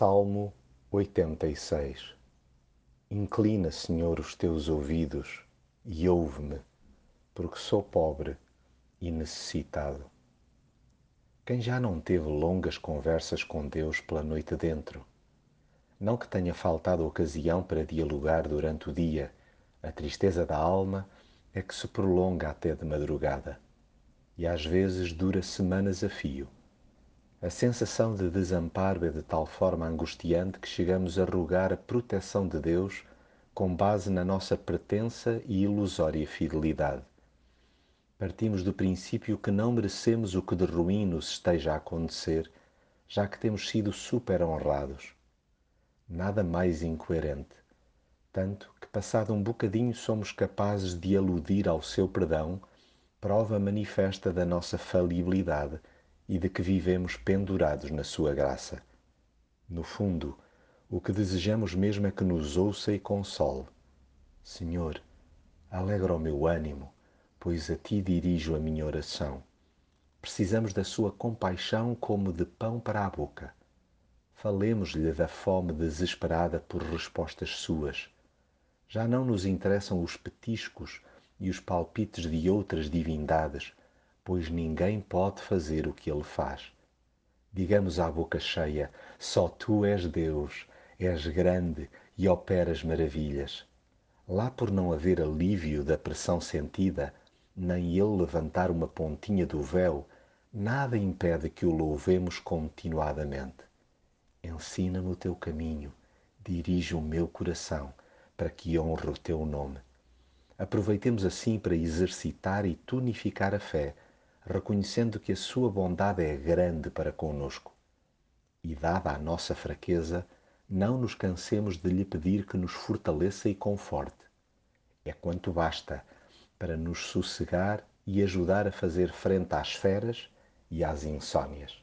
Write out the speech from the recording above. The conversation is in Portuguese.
Salmo 86 Inclina, Senhor, os teus ouvidos e ouve-me, porque sou pobre e necessitado. Quem já não teve longas conversas com Deus pela noite dentro? Não que tenha faltado ocasião para dialogar durante o dia, a tristeza da alma é que se prolonga até de madrugada e às vezes dura semanas a fio. A sensação de desamparo é de tal forma angustiante que chegamos a rogar a proteção de Deus com base na nossa pretensa e ilusória fidelidade. Partimos do princípio que não merecemos o que de ruim nos esteja a acontecer, já que temos sido super honrados. Nada mais incoerente, tanto que passado um bocadinho somos capazes de aludir ao seu perdão, prova manifesta da nossa falibilidade e de que vivemos pendurados na Sua graça. No fundo, o que desejamos mesmo é que nos ouça e console. Senhor, alegra o meu ânimo, pois a Ti dirijo a minha oração. Precisamos da Sua compaixão como de pão para a boca. Falemos-lhe da fome desesperada por respostas Suas. Já não nos interessam os petiscos e os palpites de outras divindades, pois ninguém pode fazer o que ele faz. Digamos à boca cheia: só tu és Deus, és grande e operas maravilhas. Lá por não haver alívio da pressão sentida, nem ele levantar uma pontinha do véu, nada impede que o louvemos continuadamente. Ensina-me o teu caminho, dirige o meu coração, para que honre o teu nome. Aproveitemos assim para exercitar e tonificar a fé reconhecendo que a sua bondade é grande para conosco. E dada a nossa fraqueza, não nos cansemos de lhe pedir que nos fortaleça e conforte. É quanto basta para nos sossegar e ajudar a fazer frente às feras e às insônias.